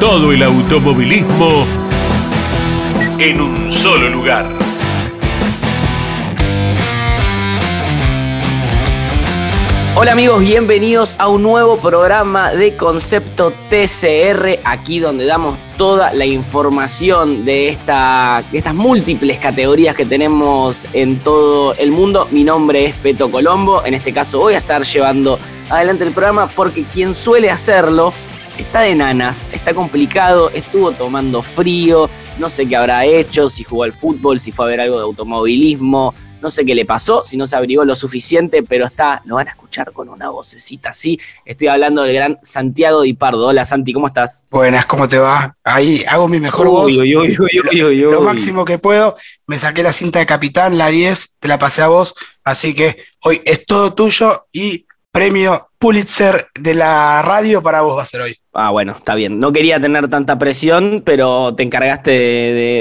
Todo el automovilismo en un solo lugar. Hola amigos, bienvenidos a un nuevo programa de Concepto TCR, aquí donde damos toda la información de, esta, de estas múltiples categorías que tenemos en todo el mundo. Mi nombre es Peto Colombo, en este caso voy a estar llevando adelante el programa porque quien suele hacerlo está de nanas, está complicado, estuvo tomando frío, no sé qué habrá hecho, si jugó al fútbol, si fue a ver algo de automovilismo, no sé qué le pasó, si no se abrigó lo suficiente, pero está, lo van a escuchar con una vocecita así. Estoy hablando del gran Santiago Di Pardo. Hola Santi, ¿cómo estás? Buenas, ¿cómo te va? Ahí hago mi mejor voz. lo, máximo que puedo. Me saqué la cinta de capitán, la 10, te la pasé a vos. Así que hoy es todo tuyo y premio Pulitzer de la radio para vos va a ser hoy. Ah, bueno, está bien. No quería tener tanta presión, pero te encargaste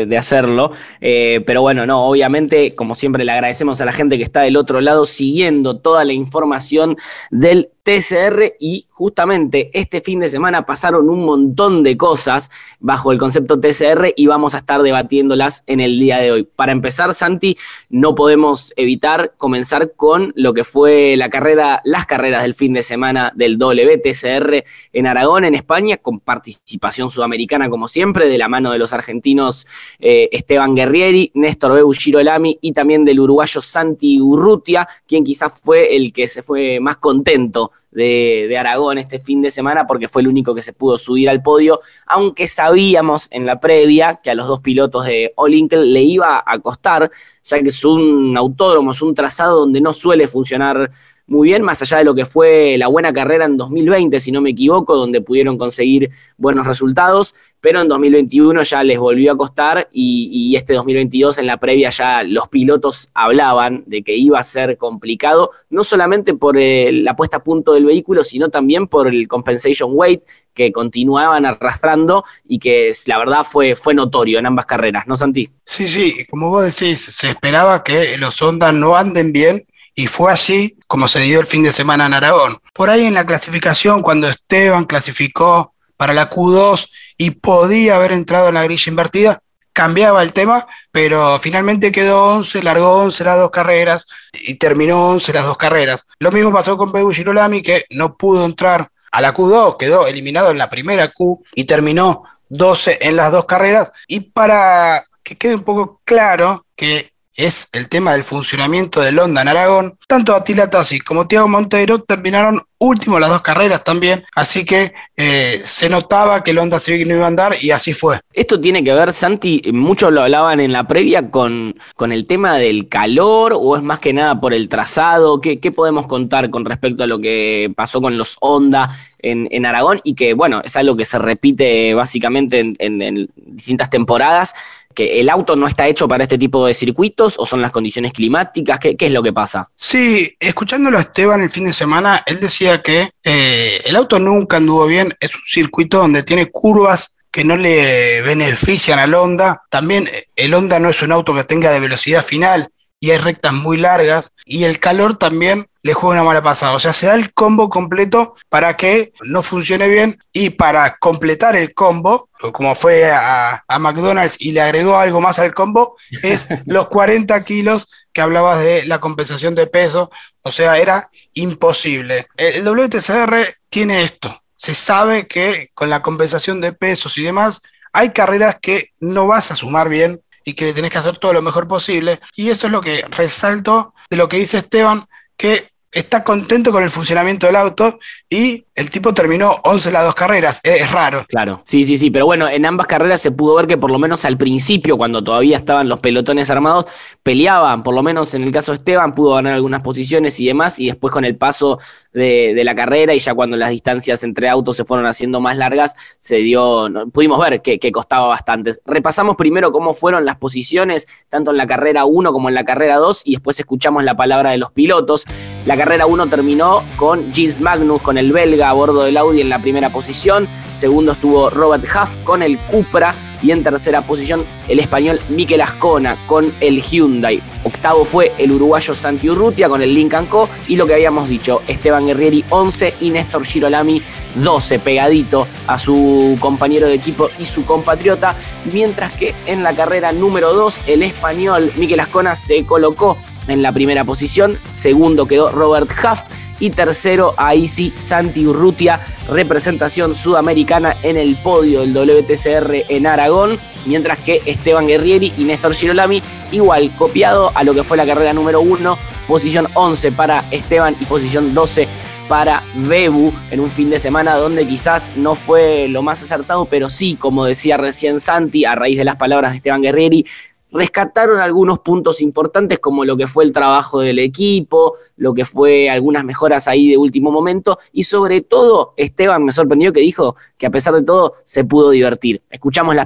de, hacerlo. Eh, pero bueno, no, obviamente, como siempre, le agradecemos a la gente que está del otro lado siguiendo toda la información del TCR y justamente este fin de semana pasaron un montón de cosas bajo el concepto TCR y vamos a estar debatiéndolas en el día de hoy. Para empezar, Santi, no podemos evitar comenzar con lo que fue la carrera, las carreras del fin de semana del WTCR en Aragón, en España, con participación sudamericana como siempre, de la mano de los argentinos eh, Esteban Guerrieri, Néstor Bebu Girolami y también del uruguayo Santi Urrutia, quien quizás fue el que se fue más contento de, Aragón este fin de semana porque fue el único que se pudo subir al podio, aunque sabíamos en la previa que a los dos pilotos de Olinkel le iba a costar, ya que es un autódromo, es un trazado donde no suele funcionar muy bien, más allá de lo que fue la buena carrera en 2020, si no me equivoco, donde pudieron conseguir buenos resultados, pero en 2021 ya les volvió a costar y, este 2022 en la previa ya los pilotos hablaban de que iba a ser complicado, no solamente por eh, la puesta a punto del vehículo, sino también por el compensation weight que continuaban arrastrando y que la verdad fue, fue notorio en ambas carreras, ¿no, Santi? Sí, sí, como vos decís, se esperaba que los Honda no anden bien y fue así como se dio el fin de semana en Aragón. Por ahí en la clasificación, cuando Esteban clasificó para la Q2 y podía haber entrado en la grilla invertida, cambiaba el tema, pero finalmente quedó 11, largó 11 las dos carreras y terminó 11 las dos carreras. Lo mismo pasó con Pebu Girolami, que no pudo entrar a la Q2, quedó eliminado en la primera Q y terminó 12 en las dos carreras. Y para que quede un poco claro que es el tema del funcionamiento del Honda en Aragón, tanto Attila Tassi como Thiago Monteiro terminaron último las dos carreras también, así que eh, se notaba que el Honda Civic no iba a andar y así fue. Esto tiene que ver, Santi, muchos lo hablaban en la previa con, con el tema del calor o es más que nada por el trazado, ¿Qué, podemos contar con respecto a lo que pasó con los Honda en, en, Aragón y que, bueno, es algo que se repite básicamente en, en distintas temporadas que el auto no está hecho para este tipo de circuitos o son las condiciones climáticas? ¿Qué, es lo que pasa? Sí, escuchándolo a Esteban el fin de semana, él decía que eh, el auto nunca anduvo bien, es un circuito donde tiene curvas que no le benefician al Honda. También eh, el Honda no es un auto que tenga de velocidad final y hay rectas muy largas y el calor también le juega una mala pasada. O sea, se da el combo completo para que no funcione bien y para completar el combo, como fue a, McDonald's y le agregó algo más al combo, es los 40 kilos que hablabas de la compensación de peso. O sea, era imposible. El WTCR tiene esto. Se sabe que con la compensación de pesos y demás, hay carreras que no vas a sumar bien y que tenés que hacer todo lo mejor posible. Y eso es lo que resalto de lo que dice Esteban, que está contento con el funcionamiento del auto y el tipo terminó 11 las dos carreras, es, raro. Claro, sí, sí, sí, pero bueno, en ambas carreras se pudo ver que por lo menos al principio, cuando todavía estaban los pelotones armados, peleaban, por lo menos en el caso de Esteban, pudo ganar algunas posiciones y demás, y después con el paso de, la carrera y ya cuando las distancias entre autos se fueron haciendo más largas, se dio, pudimos ver que, que costaba bastante. Repasamos primero cómo fueron las posiciones, tanto en la carrera 1 como en la carrera 2, y después escuchamos la palabra de los pilotos. La carrera 1 terminó con Gilles Magnus, con el belga a bordo del Audi en la primera posición. Segundo estuvo Robert Huff con el Cupra. Y en tercera posición el español Mikel Ascona con el Hyundai. Octavo fue el uruguayo Santi Urrutia con el Lincoln Co. Y lo que habíamos dicho, Esteban Guerrieri 11 y Néstor Girolami 12, pegadito a su compañero de equipo y su compatriota. Mientras que en la carrera número 2 el español Mikel Ascona se colocó en la primera posición, segundo quedó Robert Huff. Y tercero ahí Santi Urrutia, representación sudamericana en el podio del WTCR en Aragón, mientras que Esteban Guerrieri y Néstor Girolami igual copiado a lo que fue la carrera número 1, posición 11 para Esteban y posición 12 para Bebu en un fin de semana donde quizás no fue lo más acertado, pero sí, como decía recién Santi, a raíz de las palabras de Esteban Guerrieri, rescataron algunos puntos importantes como lo que fue el trabajo del equipo, lo que fue algunas mejoras ahí de último momento y sobre todo Esteban me sorprendió que dijo que a pesar de todo se pudo divertir. Escuchamos las,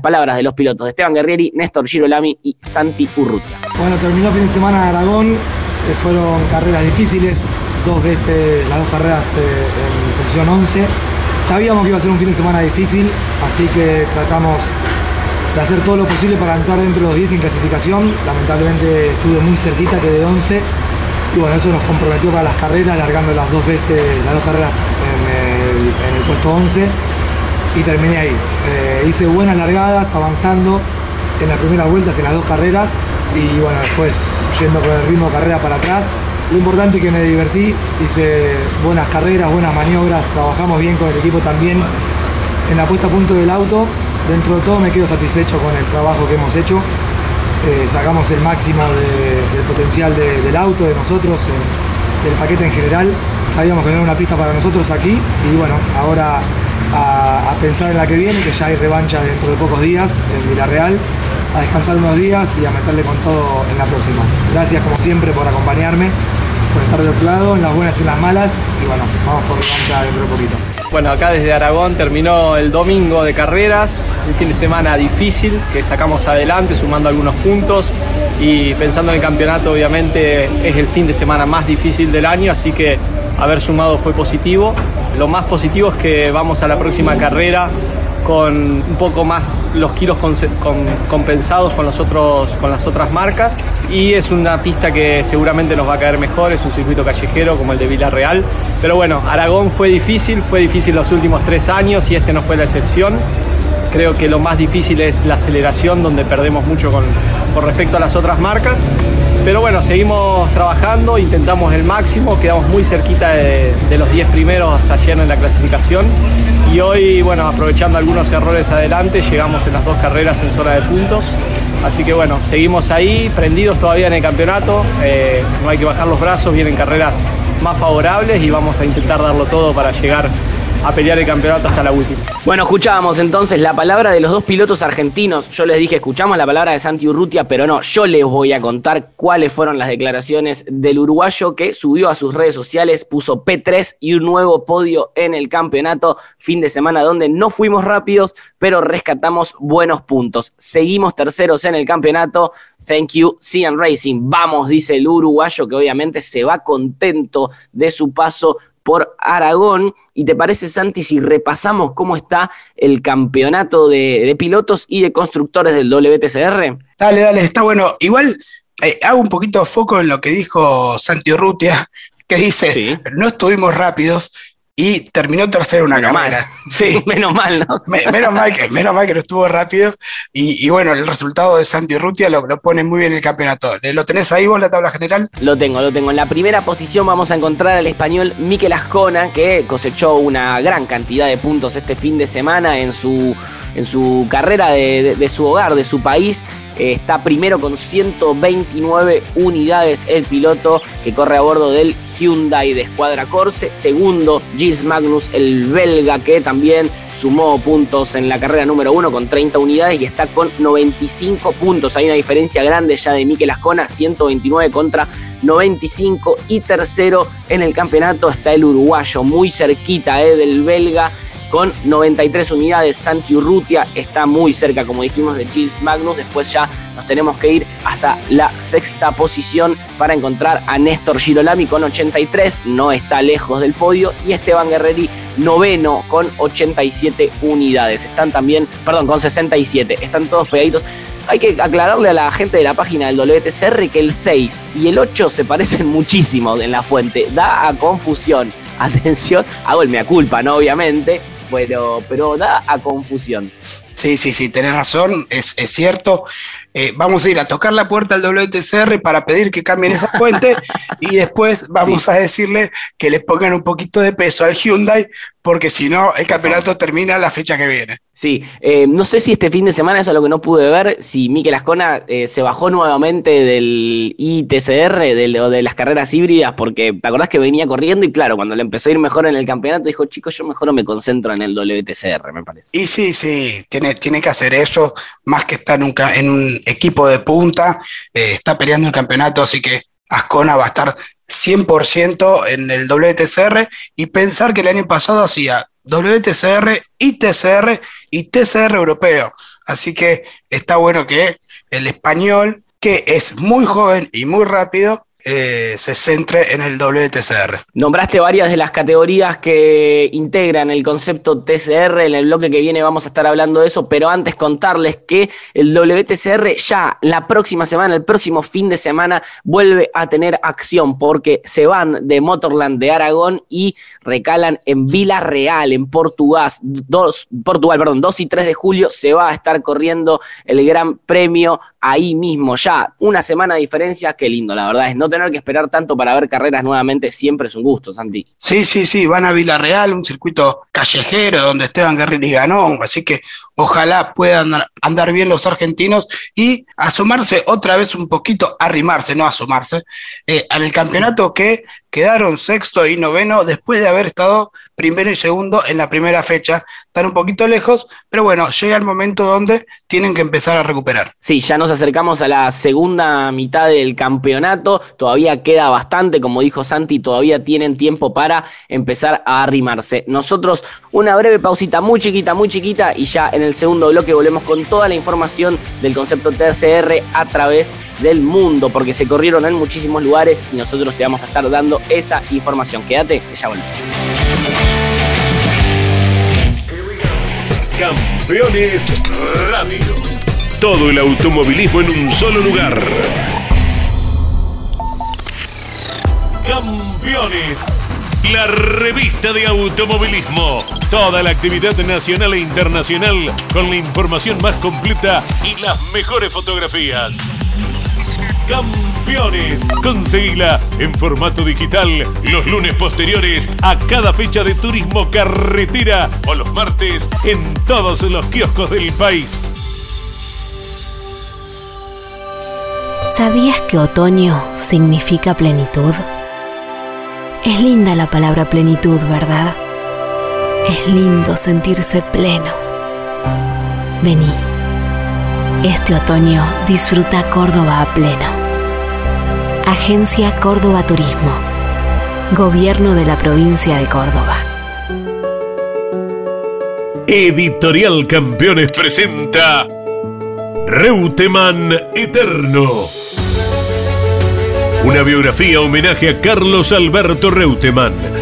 palabras de los pilotos Esteban Guerrieri, Néstor Girolami y Santi Urrutia. Bueno, terminó fin de semana en Aragón, que fueron carreras difíciles, dos veces las dos carreras eh, en posición 11. Sabíamos que iba a ser un fin de semana difícil, así que tratamos de hacer todo lo posible para entrar dentro de los 10 en clasificación. Lamentablemente estuve muy cerquita, que de 11. Y bueno, eso nos comprometió para las carreras, largando las dos veces, las dos carreras en el, puesto 11 y terminé ahí. Eh, hice buenas largadas, avanzando en las primeras vueltas en las dos carreras y bueno, después yendo con el ritmo de carrera para atrás. Lo importante es que me divertí, hice buenas carreras, buenas maniobras, trabajamos bien con el equipo también en la puesta a punto del auto dentro de todo me quedo satisfecho con el trabajo que hemos hecho. Eh, sacamos el máximo del potencial del auto, de nosotros, del paquete en general. Sabíamos que no era una pista para nosotros aquí y bueno, ahora a, pensar en la que viene, que ya hay revancha dentro de pocos días en Villarreal, a descansar unos días y a meterle con todo en la próxima. Gracias como siempre por acompañarme, por estar de otro lado, en las buenas y las malas y bueno, vamos por revancha dentro de poquito. Bueno, acá desde Aragón terminó el domingo de carreras, un fin de semana difícil que sacamos adelante sumando algunos puntos y pensando en el campeonato obviamente es el fin de semana más difícil del año, así que haber sumado fue positivo. Lo más positivo es que vamos a la próxima carrera con un poco más los kilos compensados con, los otros, con las otras marcas y es una pista que seguramente nos va a caer mejor, es un circuito callejero como el de Villarreal, pero bueno, Aragón fue difícil, fue difícil los últimos tres años y este no fue la excepción. Creo que lo más difícil es la aceleración, donde perdemos mucho con, respecto a las otras marcas. Pero bueno, seguimos trabajando, intentamos el máximo, quedamos muy cerquita de, de los 10 primeros ayer en la clasificación y hoy, bueno, aprovechando algunos errores adelante, llegamos en las dos carreras en zona de puntos. Así que bueno, seguimos ahí, prendidos todavía en el campeonato, eh, no hay que bajar los brazos, vienen carreras más favorables y vamos a intentar darlo todo para llegar a pelear el campeonato hasta la última. Bueno, escuchábamos entonces la palabra de los dos pilotos argentinos. Yo les dije, escuchamos la palabra de Santi Urrutia, pero no, yo les voy a contar cuáles fueron las declaraciones del uruguayo que subió a sus redes sociales, puso P3 y un nuevo podio en el campeonato fin de semana donde no fuimos rápidos, pero rescatamos buenos puntos. Seguimos terceros en el campeonato. Thank you, CN Racing. Vamos, dice el uruguayo, que obviamente se va contento de su paso por Aragón. ¿Y te parece, Santi, si repasamos cómo está el campeonato de, pilotos y de constructores del WTCR? Dale, dale, está bueno. Igual eh, hago un poquito de foco en lo que dijo Santi Urrutia, que dice, no estuvimos rápidos, y terminó tercero una cámara. Sí. menos mal, ¿no? menos, mal que, menos mal que no estuvo rápido. Y, bueno, el resultado de Santi Rutia lo, lo, pone muy bien el campeonato. ¿Lo tenés ahí vos, la tabla general? Lo tengo, lo tengo. En la primera posición vamos a encontrar al español Miquel Ascona, que cosechó una gran cantidad de puntos este fin de semana en su en su carrera de, su hogar, de su país. Eh, está primero con 129 unidades el piloto que corre a bordo del Hyundai de Escuadra Corse. Segundo, Gilles Magnus, el belga que también sumó puntos en la carrera número uno con 30 unidades y está con 95 puntos. Hay una diferencia grande ya de Mikel Ascona, 129 contra 95 y tercero en el campeonato está el uruguayo, muy cerquita eh, del belga con 93 unidades. Santi Urrutia está muy cerca, como dijimos, de Gilles Magnus. Después ya nos tenemos que ir hasta la sexta posición para encontrar a Néstor Girolami con 83. No está lejos del podio. Y Esteban Guerreri noveno con 87 unidades. Están también, perdón, con 67. Están todos pegaditos. Hay que aclararle a la gente de la página del WTCR que el 6 y el 8 se parecen muchísimo en la fuente. Da a confusión. Atención, hago el mea culpa, ¿no? Obviamente pero, pero da a confusión. Sí, sí, sí, tenés razón, es, es cierto. Eh, vamos a ir a tocar la puerta al WTCR para pedir que cambien esa fuente y después vamos a decirle que le pongan un poquito de peso al Hyundai porque si no el campeonato termina la fecha que viene. Sí, eh, no sé si este fin de semana, eso es lo que no pude ver, si Mikel Ascona eh, se bajó nuevamente del ITCR, de las carreras híbridas, porque te acordás que venía corriendo y claro, cuando le empezó a ir mejor en el campeonato, dijo, chicos, yo mejor me concentro en el WTCR, me parece. Y sí, sí, tiene, tiene que hacer eso, más que estar nunca en un equipo de punta, eh, está peleando el campeonato, así que Ascona va a estar 100% en el WTCR y pensar que el año pasado hacía WTCR, ITCR y TCR europeo. Así que está bueno que el español, que es muy joven y muy rápido, eh, se centre en el WTCR. Nombraste varias de las categorías que integran el concepto TCR. En el bloque que viene vamos a estar hablando de eso, pero antes contarles que el WTCR ya la próxima semana, el próximo fin de semana, vuelve a tener acción porque se van de Motorland de Aragón y recalan en Vila Real, en Portugal. Dos, Portugal, perdón, 2 y 3 de julio se va a estar corriendo el Gran Premio ahí mismo ya. Una semana de diferencia, qué lindo, la verdad es no tener que esperar tanto para ver carreras nuevamente siempre es un gusto, Santi. Sí, sí, sí, van a Villarreal, un circuito callejero donde Esteban Guerrero ganó, así que ojalá puedan andar bien los argentinos y asomarse otra vez un poquito, arrimarse, no asomarse, eh, al campeonato que quedaron sexto y noveno después de haber estado primero y segundo en la primera fecha. Están un poquito lejos, pero bueno, llega el momento donde tienen que empezar a recuperar. Sí, ya nos acercamos a la segunda mitad del campeonato, todavía queda bastante, como dijo Santi, todavía tienen tiempo para empezar a arrimarse. Nosotros una breve pausita muy chiquita, muy chiquita y ya en el segundo bloque volvemos con toda la información del concepto TCR a través del mundo, porque se corrieron en muchísimos lugares y nosotros te vamos a estar dando esa información. Quédate, que ya volvemos. Campeones Radio. Todo el automovilismo en un solo lugar. Campeones. La revista de automovilismo. Toda la actividad nacional e internacional con la información más completa y las mejores fotografías. Campeones. Conseguila en formato digital los lunes posteriores a cada fecha de turismo carretera o los martes en todos los kioscos del país. ¿Sabías que otoño significa plenitud? Es linda la palabra plenitud, ¿verdad? Es lindo sentirse pleno. Vení. Este otoño disfruta Córdoba a pleno. Agencia Córdoba Turismo. Gobierno de la provincia de Córdoba. Editorial Campeones presenta Reutemann Eterno. Una biografía homenaje a Carlos Alberto Reutemann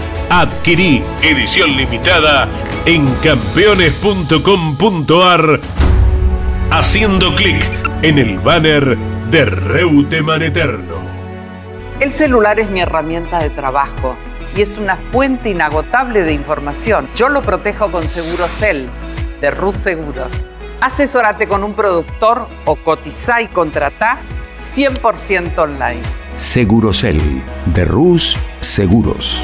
Adquirí edición limitada en campeones.com.ar haciendo clic en el banner de Reuteman Eterno. El celular es mi herramienta de trabajo y es una fuente inagotable de información. Yo lo protejo con Segurocel de Rus Seguros. Asesórate con un productor o cotiza y contrata 100% online. Segurocel de Rus Seguros.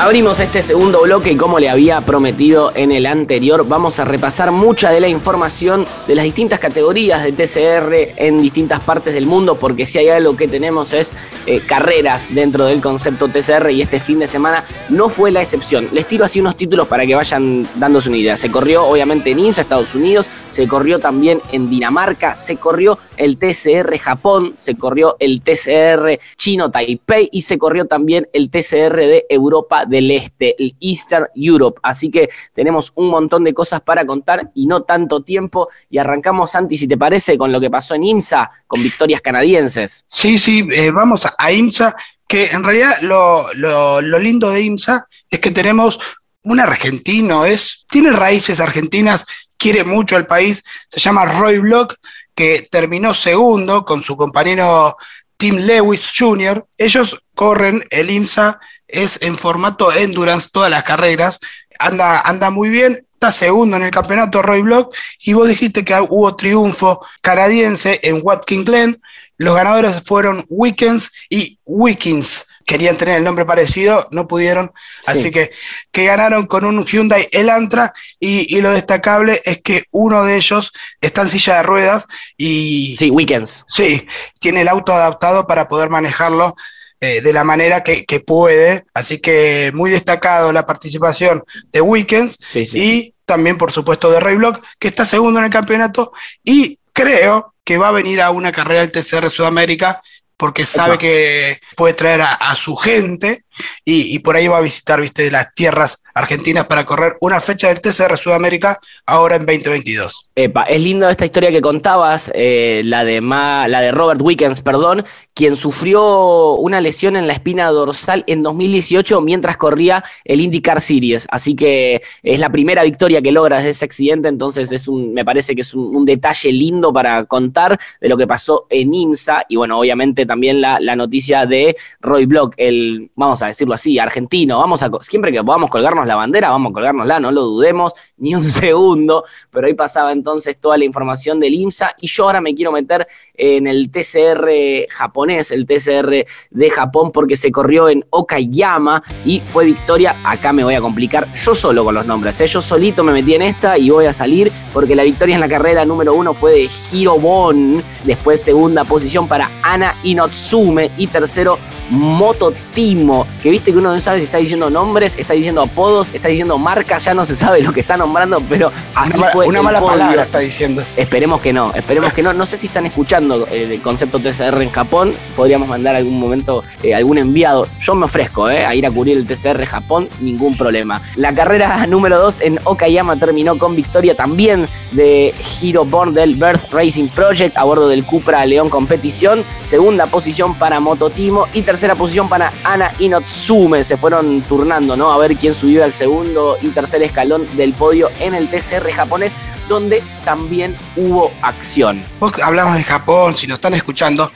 Abrimos este segundo bloque y como le había prometido en el anterior, vamos a repasar mucha de la información de las distintas categorías de TCR en distintas partes del mundo, porque si hay algo que tenemos es eh, carreras dentro del concepto TCR y este fin de semana no fue la excepción. Les tiro así unos títulos para que vayan dándose una idea. Se corrió obviamente en IMSA, Estados Unidos, se corrió también en Dinamarca, se corrió el TCR Japón, se corrió el TCR Chino Taipei y se corrió también el TCR de Europa del Este, el Eastern Europe. Así que tenemos un montón de cosas para contar y no tanto tiempo. Y arrancamos, Santi, si te parece, con lo que pasó en IMSA, con victorias canadienses. Sí, sí, eh, vamos a IMSA, que en realidad lo, lo, lindo de IMSA es que tenemos un argentino, es, tiene raíces argentinas, quiere mucho al país, se llama Roy Block, que terminó segundo con su compañero Tim Lewis Jr. Ellos corren el IMSA es en formato endurance todas las carreras, anda, anda muy bien, está segundo en el campeonato Roy Block y vos dijiste que hubo triunfo canadiense en Watkins Glen, los ganadores fueron Weekends y Weekends querían tener el nombre parecido, no pudieron, así que, que ganaron con un Hyundai Elantra y, y, lo destacable es que uno de ellos está en silla de ruedas y... Sí, Weekends. Sí, tiene el auto adaptado para poder manejarlo eh, de la manera que, que, puede, así que muy destacado la participación de Weekends sí, sí, y también por supuesto de Ray Block, que está segundo en el campeonato. Y creo que va a venir a una carrera del TCR Sudamérica porque sabe que puede traer a, a su gente y, por ahí va a visitar, viste, las tierras argentinas para correr una fecha del TCR Sudamérica ahora en 2022. Epa, es lindo esta historia que contabas, eh, la, de Ma, la de Robert Wickens, perdón, quien sufrió una lesión en la espina dorsal en 2018 mientras corría el IndyCar Series, así que es la primera victoria que logra desde ese accidente, entonces es un, me parece que es un, un detalle lindo para contar de lo que pasó en IMSA y bueno, obviamente también la, la noticia de Roy Block, el, vamos a decirlo así, argentino. Vamos a, siempre que podamos colgarnos la bandera, vamos a colgárnosla, no lo dudemos ni un segundo. Pero ahí pasaba entonces toda la información del IMSA y yo ahora me quiero meter en el TCR japonés, el TCR de Japón, porque se corrió en Okayama y fue victoria. Acá me voy a complicar yo solo con los nombres, ¿eh? yo solito me metí en esta y voy a salir porque la victoria en la carrera número uno fue de Hirobon, después segunda posición para Ana Inotsume y tercero Mototimo, que viste que uno no sabe si está diciendo nombres, está diciendo apodos, está diciendo marcas, ya no se sabe lo que está nombrando, pero así una, fue. Una mala podio. palabra está diciendo. Esperemos que no, esperemos que no. No sé si están escuchando eh, el concepto TCR en Japón, podríamos mandar algún momento eh, algún enviado. Yo me ofrezco eh, a ir a cubrir el TCR Japón, ningún problema. La carrera número 2 en Okayama terminó con victoria también de Hiro Born del Birth Racing Project a bordo del Cupra León Competición. Segunda posición para Mototimo y tercera posición para Ana Inotsume. Se fueron turnando, ¿no? A ver quién subió al segundo y tercer escalón del podio en el TCR japonés, donde también hubo acción. Vos hablamos de Japón, si nos están escuchando.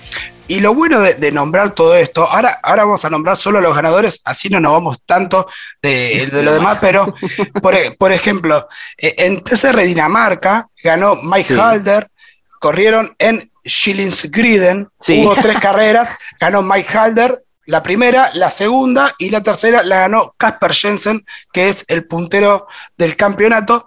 Y lo bueno de, de, nombrar todo esto, ahora, ahora vamos a nombrar solo a los ganadores, así no nos vamos tanto de, de lo demás, pero por, por, ejemplo, en TCR Dinamarca ganó Mike sí. Halder, corrieron en Schillingsgriden, sí. hubo tres carreras, ganó Mike Halder, la primera, la segunda y la tercera la ganó Casper Jensen, que es el puntero del campeonato.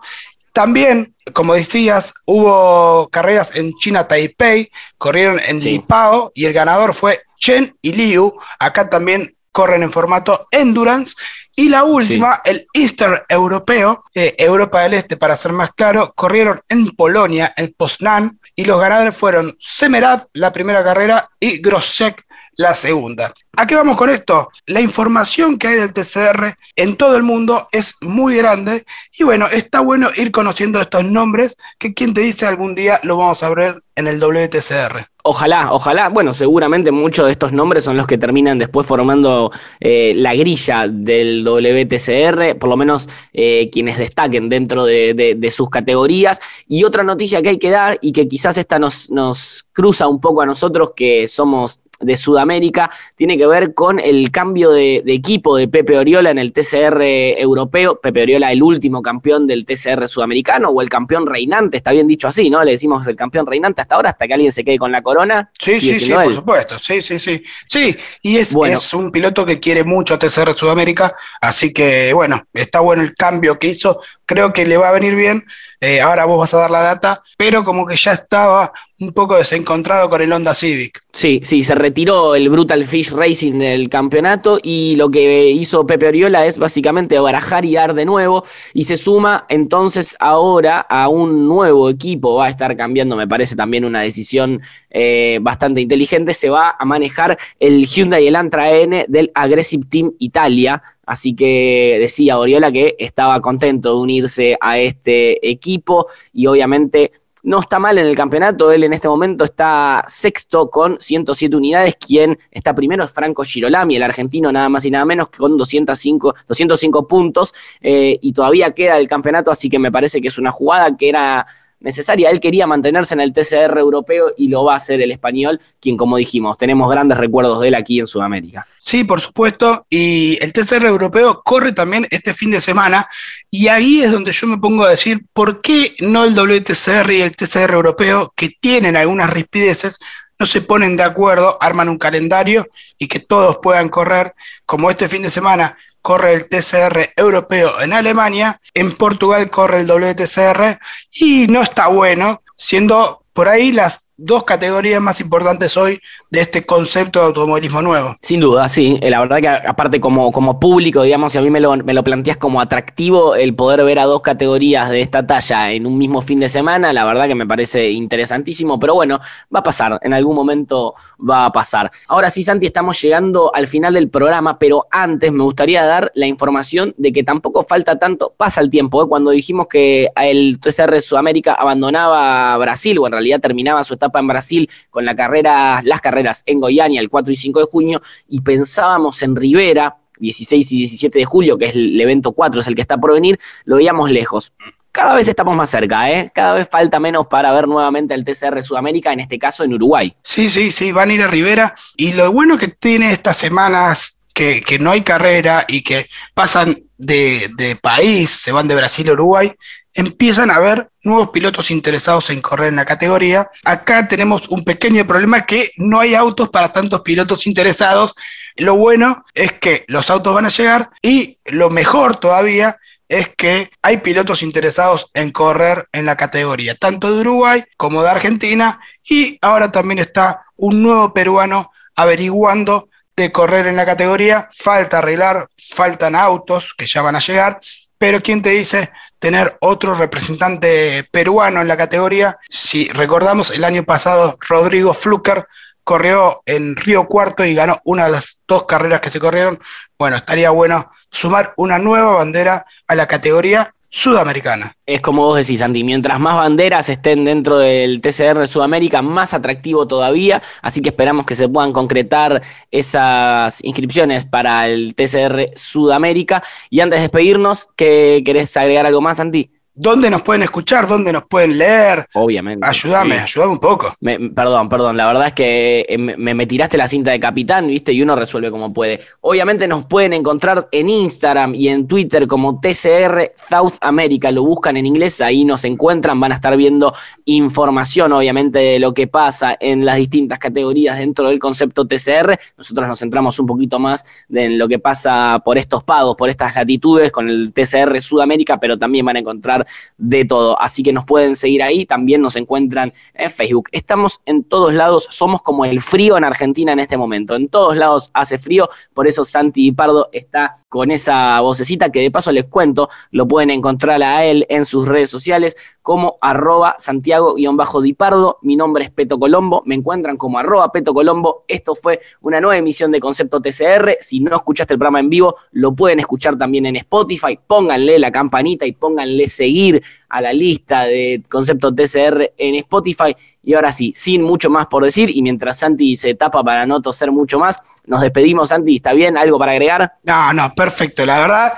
También, como decías, hubo carreras en China Taipei, corrieron en Sí. Lipao y el ganador fue Chen y Liu. Acá también corren en formato endurance. Y la última, el Easter europeo, eh, Europa del Este para ser más claro, corrieron en Polonia, en Poznan, y los ganadores fueron Semerat, la primera carrera, y Grosek, la segunda. ¿A qué vamos con esto? La información que hay del TCR en todo el mundo es muy grande y bueno, está bueno ir conociendo estos nombres que quien te dice algún día lo vamos a ver en el WTCR. Ojalá, ojalá. Bueno, seguramente muchos de estos nombres son los que terminan después formando eh, la grilla del WTCR, por lo menos eh, quienes destaquen dentro de, de- de sus categorías. Y otra noticia que hay que dar y que quizás esta nos, nos cruza un poco a nosotros que somos de Sudamérica, tiene que ver con el cambio de, de equipo de Pepe Oriola en el TCR europeo. Pepe Oriola, el último campeón del TCR sudamericano o el campeón reinante, está bien dicho así, ¿no? Le decimos el campeón reinante hasta ahora, hasta que alguien se quede con la corona. Sí, sí, sí, por supuesto. Sí, sí, sí. Sí, y es, Bueno. es un piloto que quiere mucho a TCR Sudamérica, así que bueno, está bueno el cambio que hizo. Creo que le va a venir bien. Eh, ahora vos vas a dar la data, pero como que ya estaba un poco desencontrado con el Honda Civic. Sí, sí, se retiró el Brutal Fish Racing del campeonato y lo que hizo Pepe Oriola es básicamente barajar y dar de nuevo y se suma entonces ahora a un nuevo equipo, va a estar cambiando, me parece también una decisión eh, bastante inteligente, se va a manejar el Hyundai y el Antra N del Aggressive Team Italia, así que decía Oriola que estaba contento de unirse a este equipo y obviamente no está mal en el campeonato, él en este momento está sexto con 107 unidades, quien está primero es Franco Girolami, el argentino nada más y nada menos con 205, 205 puntos eh, y todavía queda el campeonato, así que me parece que es una jugada que era necesaria, él quería mantenerse en el TCR europeo y lo va a hacer el español, quien como dijimos, tenemos grandes recuerdos de él aquí en Sudamérica. Sí, por supuesto, y el TCR europeo corre también este fin de semana, y ahí es donde yo me pongo a decir, ¿por qué no el WTCR y el TCR europeo, que tienen algunas rispideces, no se ponen de acuerdo, arman un calendario y que todos puedan correr, como este fin de semana corre el TCR europeo en Alemania, en Portugal corre el WTCR, y no está bueno, siendo por ahí las dos categorías más importantes hoy de este concepto de automovilismo nuevo. Sin duda, sí. Eh, La verdad que aparte como, como público, digamos, si a mí me lo, me lo planteas como atractivo el poder ver a dos categorías de esta talla en un mismo fin de semana, la verdad que me parece interesantísimo, pero bueno, va a pasar, en algún momento va a pasar. Ahora sí, Santi, estamos llegando al final del programa, pero antes me gustaría dar la información de que tampoco falta tanto, pasa el tiempo, ¿eh? cuando dijimos que el TCR Sudamérica abandonaba Brasil, o en realidad terminaba su etapa en Brasil con la carrera, las carreras en Goiânia el 4 y 5 de junio, y pensábamos en Rivera, 16 y 17 de julio, que es el evento 4, es el que está por venir, lo veíamos lejos. Cada vez estamos más cerca, ¿eh? Cada vez falta menos para ver nuevamente el TCR Sudamérica, en este caso en Uruguay. Sí, sí, sí, van a ir a Rivera. Y lo bueno que tiene estas semanas, que, no hay carrera y que pasan de, de país, se van de Brasil a Uruguay, empiezan a haber nuevos pilotos interesados en correr en la categoría. Acá tenemos un pequeño problema que no hay autos para tantos pilotos interesados. Lo bueno es que los autos van a llegar y lo mejor todavía es que hay pilotos interesados en correr en la categoría, tanto de Uruguay como de Argentina, y ahora también está un nuevo peruano averiguando de correr en la categoría. Falta arreglar, faltan autos que ya van a llegar, pero ¿quién te dice tener otro representante peruano en la categoría? Si recordamos, el año pasado Rodrigo Fluker corrió en Río Cuarto y ganó una de las dos carreras que se corrieron. Bueno, estaría bueno sumar una nueva bandera a la categoría sudamericana. Es como vos decís, Andy, mientras más banderas estén dentro del TCR Sudamérica, más atractivo todavía, así que esperamos que se puedan concretar esas inscripciones para el TCR Sudamérica. Y antes de despedirnos, ¿qué, ¿querés agregar algo más, Andy? ¿Dónde nos pueden escuchar? ¿Dónde nos pueden leer? Obviamente. Ayúdame, Sí. ayúdame un poco. Me- perdón, perdón, la verdad es que eh, me, me tiraste la cinta de capitán, ¿viste? Y uno resuelve como puede. Obviamente nos pueden encontrar en Instagram y en Twitter como TCR South America, lo buscan en inglés, ahí nos encuentran, van a estar viendo información, obviamente, de lo que pasa en las distintas categorías dentro del concepto TCR. Nosotros nos centramos un poquito más en lo que pasa por estos pagos, por estas latitudes con el TCR Sudamérica, pero también van a encontrar de todo. Así que nos pueden seguir ahí, también nos encuentran en Facebook. Estamos en todos lados, somos como el frío en Argentina en este momento. En todos lados hace frío, por eso Santi Pardo está con esa vocecita que de paso les cuento, lo pueden encontrar a él en sus redes sociales como arroba Santiago-Dipardo. Mi nombre es Peto Colombo, me encuentran como arroba Peto Colombo. Esto fue una nueva emisión de Concepto TCR. Si no escuchaste el programa en vivo, lo pueden escuchar también en Spotify. Pónganle la campanita y pónganle seguir a la lista de Concepto TCR en Spotify. Y ahora sí, sin mucho más por decir, y mientras Santi se tapa para no toser mucho más, nos despedimos, Santi. ¿Está bien? ¿Algo para agregar? No, no, perfecto. La verdad,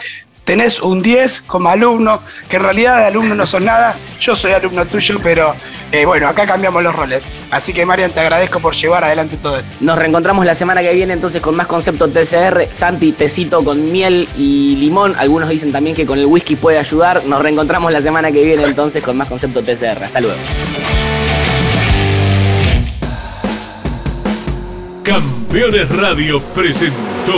tenés un 10 como alumno, que en realidad de alumno no son nada, yo soy alumno tuyo, pero eh, bueno, acá cambiamos los roles. Así que Marian, te agradezco por llevar adelante todo esto. Nos reencontramos la semana que viene entonces con más conceptos TCR. Santi, tecito con miel y limón. Algunos dicen también que con el whisky puede ayudar. Nos reencontramos la semana que viene entonces con más conceptos TCR. Hasta luego. Campeones Radio presentó